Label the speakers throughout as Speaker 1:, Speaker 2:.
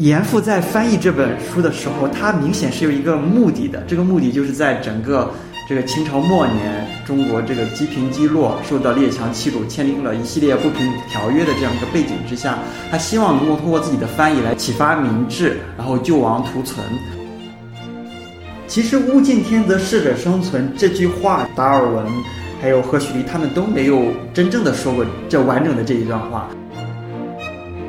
Speaker 1: 严复在翻译这本书的时候，他明显是有一个目的的，这个目的就是在整个这个清朝末年，中国这个积贫积弱，受到列强欺辱，签订了一系列不平等条约的这样一个背景之下，他希望能够通过自己的翻译来启发民智，然后救亡图存。其实“物竞天择，适者生存”这句话，达尔文还有赫胥黎他们都没有真正的说过这完整的这一段话。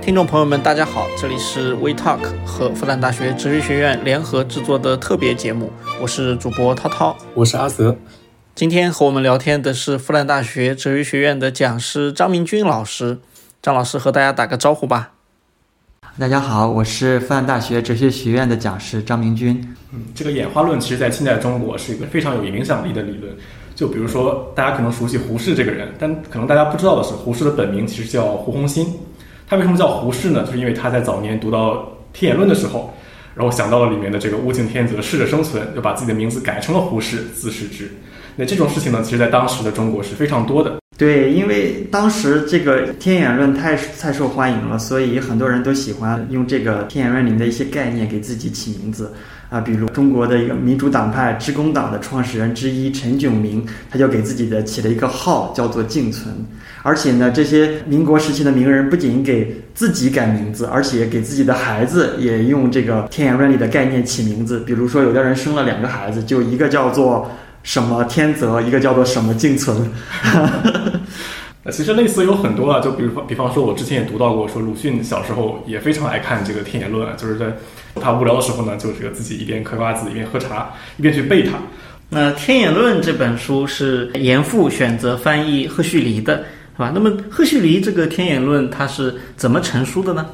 Speaker 2: 听众朋友们，大家好，这里是 We Talk 和复旦大学哲学学院联合制作的特别节目，我是主播涛涛，
Speaker 3: 我是阿泽。
Speaker 2: 今天和我们聊天的是复旦大学哲学学院的讲师张明军老师，张老师和大家打个招呼吧。
Speaker 1: 大家好，我是复旦大学哲学学院的讲师张明军。
Speaker 3: 嗯，这个演化论其实在近代中国是一个非常有影响力的理论。就比如说，大家可能熟悉胡适这个人，但可能大家不知道的是，胡适的本名其实叫胡鸿兴。他为什么叫胡适呢？就是因为他在早年读到《天演论》的时候，然后想到了里面的这个“物竞天择，适者生存”，就把自己的名字改成了胡适，自适之。那这种事情呢，其实在当时的中国是非常多的。
Speaker 1: 对，因为当时这个《天演论》太太受欢迎了，所以很多人都喜欢用这个《天演论》里面的一些概念给自己起名字啊。比如中国的一个民主党派致公党的创始人之一陈炯明，他就给自己的起了一个号，叫做“敬存”。而且呢，这些民国时期的名人不仅给自己改名字，而且给自己的孩子也用这个《天演论》里的概念起名字。比如说，有的人生了两个孩子，就一个叫做。什么天泽，一个叫做什么静存。
Speaker 3: 那 其实类似有很多啊，就比如比方说，我之前也读到过，说鲁迅小时候也非常爱看这个《天演论》，就是在他无聊的时候呢，就这个自己一边嗑瓜子，一边喝茶，一边去背它。
Speaker 2: 那《天演论》这本书是严复选择翻译赫胥黎的，是吧？那么赫胥黎这个《天演论》它是怎么成书的呢？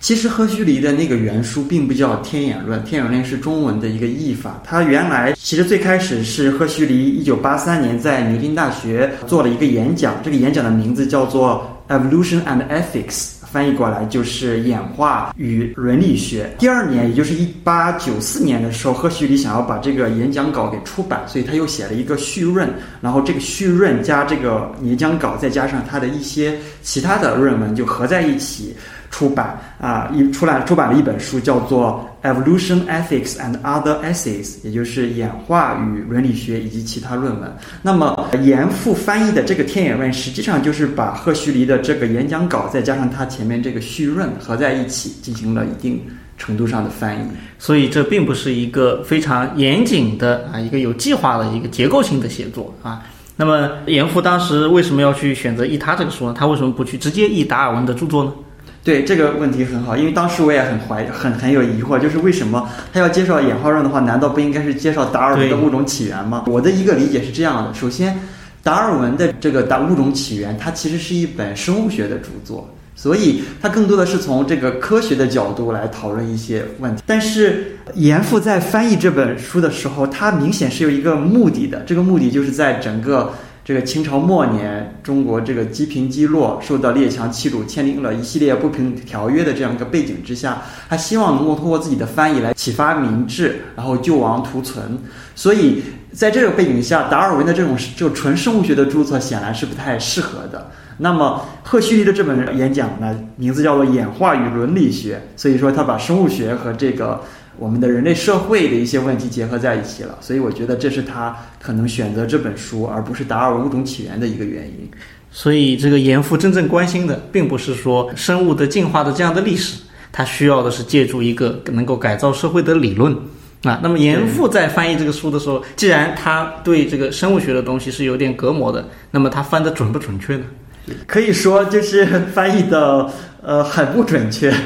Speaker 1: 其实赫胥黎的那个原书并不叫《天演论》，《天演论》是中文的一个译法。它原来其实最开始是赫胥黎一九八三年在牛津大学做了一个演讲，这个演讲的名字叫做《Evolution and Ethics》，翻译过来就是演化与伦理学。第二年，也就是一八九四年的时候，赫胥黎想要把这个演讲稿给出版，所以他又写了一个序论，然后这个序论加这个演讲稿，再加上他的一些其他的论文，就合在一起。出版啊，一出来出版了一本书，叫做《Evolution Ethics and Other Essays》，也就是演化与伦理学以及其他论文。那么严复翻译的这个《天演论》，实际上就是把赫胥黎的这个演讲稿，再加上他前面这个序论合在一起，进行了一定程度上的翻译。
Speaker 2: 所以这并不是一个非常严谨的啊，一个有计划的一个结构性的写作啊。那么严复当时为什么要去选择译他这个书呢？他为什么不去直接译达尔文的著作呢？
Speaker 1: 对这个问题很好，因为当时我也很怀很很有疑惑，就是为什么他要介绍演化论的话，难道不应该是介绍达尔文的物种起源吗？我的一个理解是这样的：首先，达尔文的这个《达物种起源》，它其实是一本生物学的著作，所以它更多的是从这个科学的角度来讨论一些问题。但是严复在翻译这本书的时候，他明显是有一个目的的，这个目的就是在整个。这个清朝末年，中国这个积贫积弱，受到列强欺辱，签订了一系列不平等条约的这样一个背景之下，他希望能够通过自己的翻译来启发民智，然后救亡图存。所以在这个背景下，达尔文的这种就纯生物学的著作显然是不太适合的。那么赫胥黎的这本演讲呢，名字叫做《演化与伦理学》，所以说他把生物学和这个。我们的人类社会的一些问题结合在一起了，所以我觉得这是他可能选择这本书而不是达尔文物种起源的一个原因。
Speaker 2: 所以，这个严复真正关心的，并不是说生物的进化的这样的历史，他需要的是借助一个能够改造社会的理论啊。那么，严复在翻译这个书的时候，既然他对这个生物学的东西是有点隔膜的，那么他翻的准不准确呢？
Speaker 1: 可以说，就是翻译的。呃，很不准确。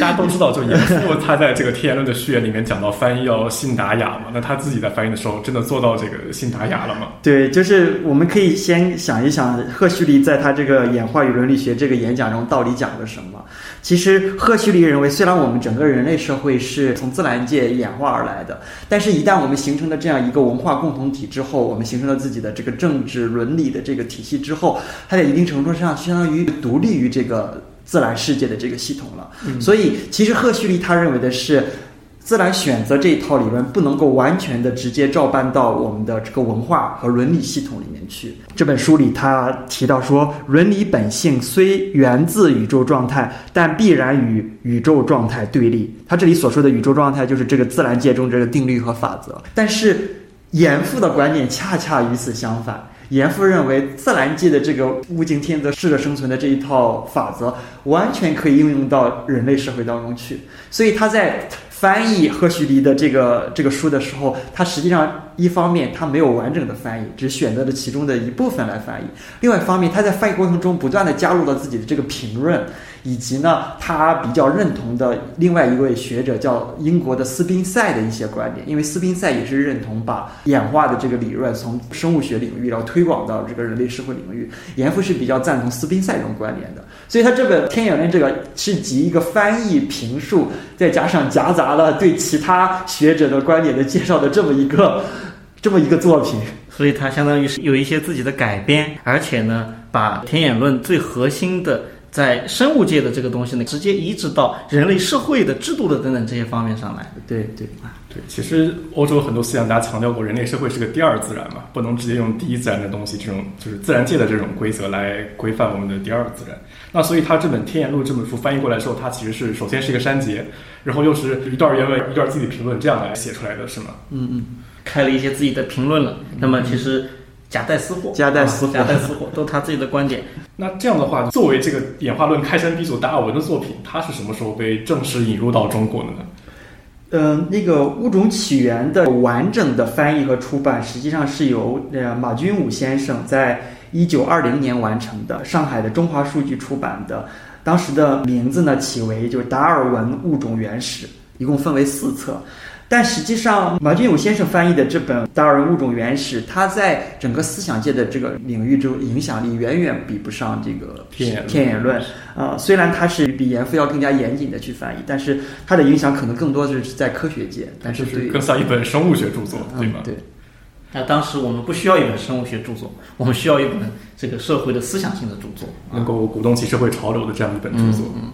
Speaker 3: 大家都知道，就严复他在这个《天言论》的序言里面讲到翻译要信达雅嘛，那他自己在翻译的时候，真的做到这个信达雅了吗？
Speaker 1: 对，就是我们可以先想一想，赫胥黎在他这个《演化与伦理学》这个演讲中到底讲了什么。其实，赫胥黎认为，虽然我们整个人类社会是从自然界演化而来的，但是，一旦我们形成了这样一个文化共同体之后，我们形成了自己的这个政治伦理的这个体系之后，它在一定程度上相当于独立于这个自然世界的这个系统了。所以，其实赫胥黎他认为的是。自然选择这一套理论不能够完全的直接照搬到我们的这个文化和伦理系统里面去。这本书里他提到说，伦理本性虽源自宇宙状态，但必然与宇宙状态对立。他这里所说的宇宙状态就是这个自然界中这个定律和法则。但是严复的观点恰恰与此相反。严复认为，自然界的这个物竞天择、适者生存的这一套法则，完全可以应用到人类社会当中去。所以他在。翻译赫胥黎的这个这个书的时候，他实际上一方面他没有完整的翻译，只选择了其中的一部分来翻译；另外一方面，他在翻译过程中不断的加入了自己的这个评论。以及呢，他比较认同的另外一位学者叫英国的斯宾塞的一些观点，因为斯宾塞也是认同把演化的这个理论从生物学领域然后推广到这个人类社会领域。严复是比较赞同斯宾塞这种观点的，所以他这个《天演论》这个是集一个翻译评述，再加上夹杂了对其他学者的观点的介绍的这么一个 这么一个作品。
Speaker 2: 所以他相当于是有一些自己的改编，而且呢，把《天演论》最核心的。在生物界的这个东西呢，直接移植到人类社会的制度的等等这些方面上来。
Speaker 1: 对对
Speaker 3: 啊，对，其实欧洲很多思想家强调过，人类社会是个第二自然嘛，不能直接用第一自然的东西，这种就是自然界的这种规则来规范我们的第二自然。那所以他这本《天眼录》这本书翻译过来之后，它其实是首先是一个删节，然后又是一段原文一段自己的评论这样来写出来的是吗？
Speaker 2: 嗯嗯，开了一些自己的评论了。那么其实。夹带私货，
Speaker 1: 夹带私货，
Speaker 2: 夹带私货，都他自己的观点。
Speaker 3: 那这样的话，作为这个演化论开山鼻祖达尔文的作品，它是什么时候被正式引入到中国的呢？
Speaker 1: 嗯，那个《物种起源》的完整的翻译和出版，实际上是由呃马君武先生在一九二零年完成的，上海的中华书局出版的。当时的名字呢，起为就是《达尔文物种原始》，一共分为四册。但实际上，马俊武先生翻译的这本《达尔文物种原始》，他在整个思想界的这个领域中影响力远远比不上这个《天演论》啊。虽然他是比严复要更加严谨的去翻译，但是他的影响可能更多的是在科学界。但是
Speaker 3: 更像一本生物学著作，对吗？
Speaker 1: 对。
Speaker 2: 那当时我们不需要一本生物学著作，我们需要一本这个社会的思想性的著作，
Speaker 3: 能够鼓动起社会潮流的这样一本著作。
Speaker 2: 嗯。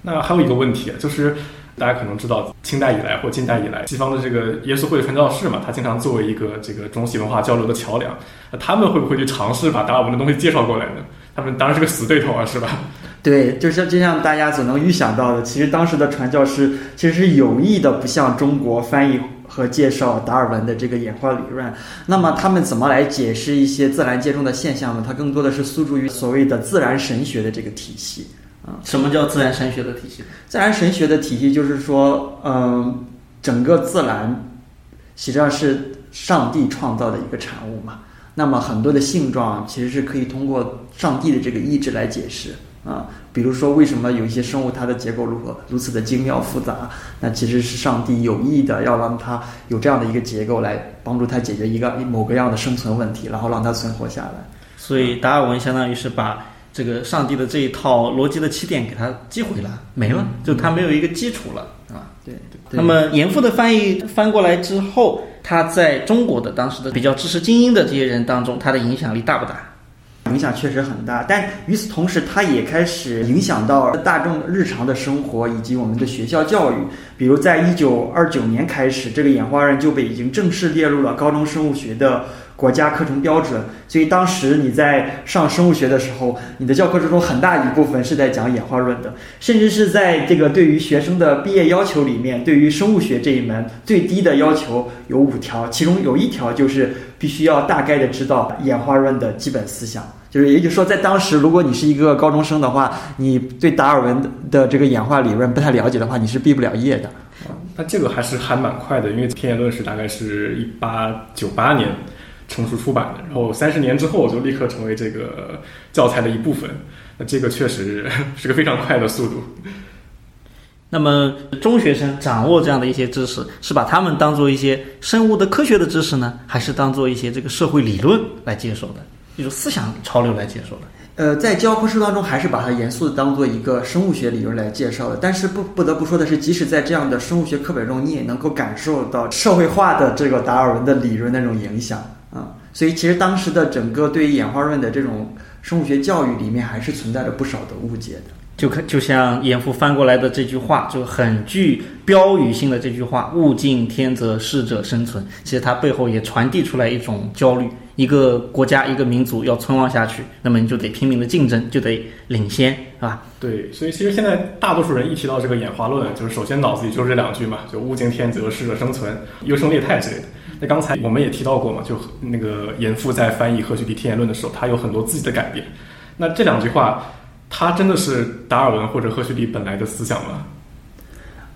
Speaker 3: 那还有一个问题啊，就是。大家可能知道，清代以来或近代以来，西方的这个耶稣会传教士嘛，他经常作为一个这个中西文化交流的桥梁。那他们会不会去尝试把达尔文的东西介绍过来呢？他们当然是个死对头啊，是吧？
Speaker 1: 对，就像就像大家所能预想到的，其实当时的传教士其实是有意的不向中国翻译和介绍达尔文的这个演化理论。那么他们怎么来解释一些自然界中的现象呢？它更多的是诉诸于所谓的自然神学的这个体系。啊，
Speaker 2: 什么叫自然神学的体系？
Speaker 1: 自然神学的体系就是说，嗯，整个自然实际上是上帝创造的一个产物嘛。那么很多的性状其实是可以通过上帝的这个意志来解释啊。比如说，为什么有一些生物它的结构如何如此的精妙复杂？那其实是上帝有意的要让它有这样的一个结构来帮助它解决一个某个样的生存问题，然后让它存活下来。
Speaker 2: 所以达尔文相当于是把。这个上帝的这一套逻辑的起点给他击毁了，没了，就他没有一个基础了啊。
Speaker 1: 对。
Speaker 2: 那么严复的翻译翻过来之后，他在中国的当时的比较知识精英的这些人当中，他的影响力大不大？
Speaker 1: 影响确实很大，但与此同时，他也开始影响到大众日常的生活以及我们的学校教育。比如，在一九二九年开始，这个演化论就被已经正式列入了高中生物学的。国家课程标准，所以当时你在上生物学的时候，你的教科书中很大一部分是在讲演化论的，甚至是在这个对于学生的毕业要求里面，对于生物学这一门最低的要求有五条，其中有一条就是必须要大概的知道演化论的基本思想，就是也就是说，在当时，如果你是一个高中生的话，你对达尔文的这个演化理论不太了解的话，你是毕不了业的。
Speaker 3: 那这个还是还蛮快的，因为天演论是大概是一八九八年。成熟出版的，然后三十年之后就立刻成为这个教材的一部分，那这个确实 是个非常快的速度。
Speaker 2: 那么中学生掌握这样的一些知识，是把他们当做一些生物的科学的知识呢，还是当做一些这个社会理论来接受的，一种思想潮流来接受的？
Speaker 1: 呃，在教科书当中，还是把它严肃的当做一个生物学理论来介绍的。但是不不得不说的是，即使在这样的生物学课本中，你也能够感受到社会化的这个达尔文的理论那种影响。啊，所以其实当时的整个对于演化论的这种生物学教育里面，还是存在着不少的误解的。
Speaker 2: 就可就像严复翻过来的这句话，就很具标语性的这句话“物竞天择，适者生存”。其实它背后也传递出来一种焦虑：一个国家、一个民族要存亡下去，那么你就得拼命的竞争，就得领先，是吧？
Speaker 3: 对，所以其实现在大多数人一提到这个演化论，就是首先脑子里就是这两句嘛，就“物竞天择，适者生存，优胜劣汰”之类的。那刚才我们也提到过嘛，就那个严复在翻译《赫胥黎天演论》的时候，他有很多自己的改变。那这两句话。他真的是达尔文或者赫胥黎本来的思想吗？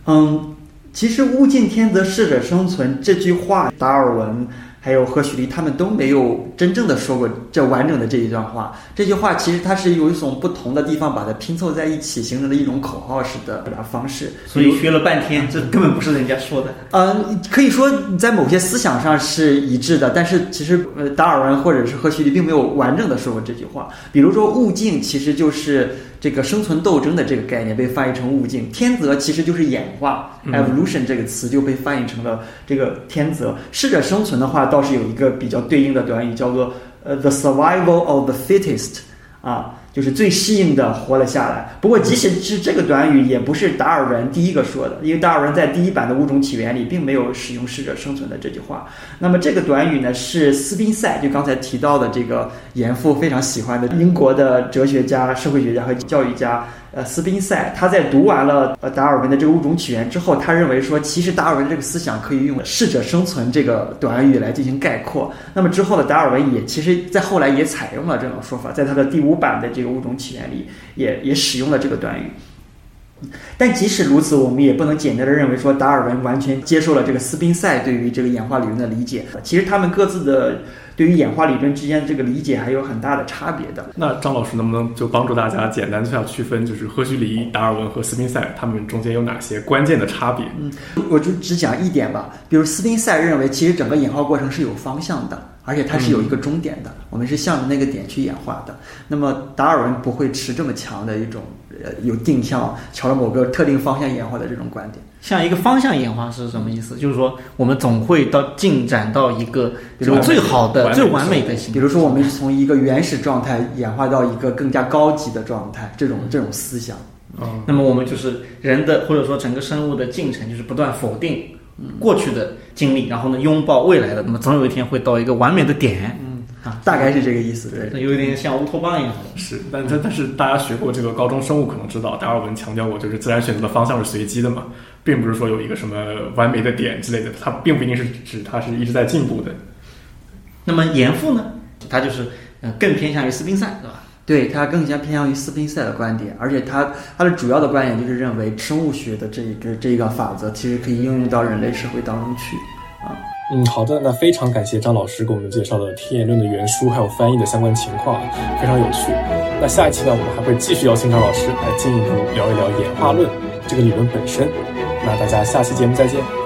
Speaker 1: 嗯，其实“物竞天择，适者生存”这句话，达尔文。还有赫胥黎，他们都没有真正的说过这完整的这一段话。这句话其实它是有一种不同的地方把它拼凑在一起，形成了一种口号式的表达方式。
Speaker 2: 所以学了半天，这根本不是人家说的。
Speaker 1: 嗯，可以说在某些思想上是一致的，但是其实呃，达尔文或者是赫胥黎并没有完整的说过这句话。比如说“物竞”，其实就是这个生存斗争的这个概念被翻译成“物竞”；“天择”其实就是演化 （evolution） 这个词就被翻译成了这个“天择”。适者生存的话。倒是有一个比较对应的短语，叫做呃，the survival of the fittest，啊，就是最适应的活了下来。不过，即使是这个短语，也不是达尔文第一个说的，因为达尔文在第一版的《物种起源》里并没有使用“适者生存”的这句话。那么，这个短语呢，是斯宾塞，就刚才提到的这个严复非常喜欢的英国的哲学家、社会学家和教育家。呃，斯宾塞他在读完了呃达尔文的这个物种起源之后，他认为说，其实达尔文这个思想可以用“适者生存”这个短语来进行概括。那么之后的达尔文也其实在后来也采用了这种说法，在他的第五版的这个物种起源里，也也使用了这个短语。但即使如此，我们也不能简单的认为说达尔文完全接受了这个斯宾塞对于这个演化理论的理解。其实他们各自的。对于演化理论之间的这个理解还有很大的差别的。
Speaker 3: 那张老师能不能就帮助大家简单这样区分，就是赫胥黎、达尔文和斯宾塞他们中间有哪些关键的差别？
Speaker 1: 嗯，我就只讲一点吧。比如斯宾塞认为，其实整个演化过程是有方向的，而且它是有一个终点的，我们是向着那个点去演化的。那么达尔文不会持这么强的一种呃有定向朝着某个特定方向演化的这种观点。
Speaker 2: 像一个方向演化是什么意思？就是说，我们总会到进展到一个就最好的、最完美的形。
Speaker 1: 比如说，我们从一个原始状态演化到一个更加高级的状态，这种这种思想。
Speaker 2: 嗯，那么我们就是人的，或者说整个生物的进程，就是不断否定过去的经历，然后呢，拥抱未来的。那么总有一天会到一个完美的点。
Speaker 1: 啊，大概是这个意思，对，
Speaker 2: 它有点像乌托邦一样。
Speaker 3: 是，但但但是大家学过这个高中生物，可能知道达尔文强调过，就是自然选择的方向是随机的嘛，并不是说有一个什么完美的点之类的，它并不一定是指它是一直在进步的。
Speaker 2: 那么严复呢，他就是嗯更偏向于斯宾塞，对吧？
Speaker 1: 对他更加偏向于斯宾塞的观点，而且他他的主要的观点就是认为生物学的这一个这一个法则其实可以应用到人类社会当中去啊。
Speaker 3: 嗯，好的，那非常感谢张老师给我们介绍了《天演论》的原书还有翻译的相关情况，非常有趣。那下一期呢，我们还会继续邀请张老师来进一步聊一聊演化论这个理论本身。那大家下期节目再见。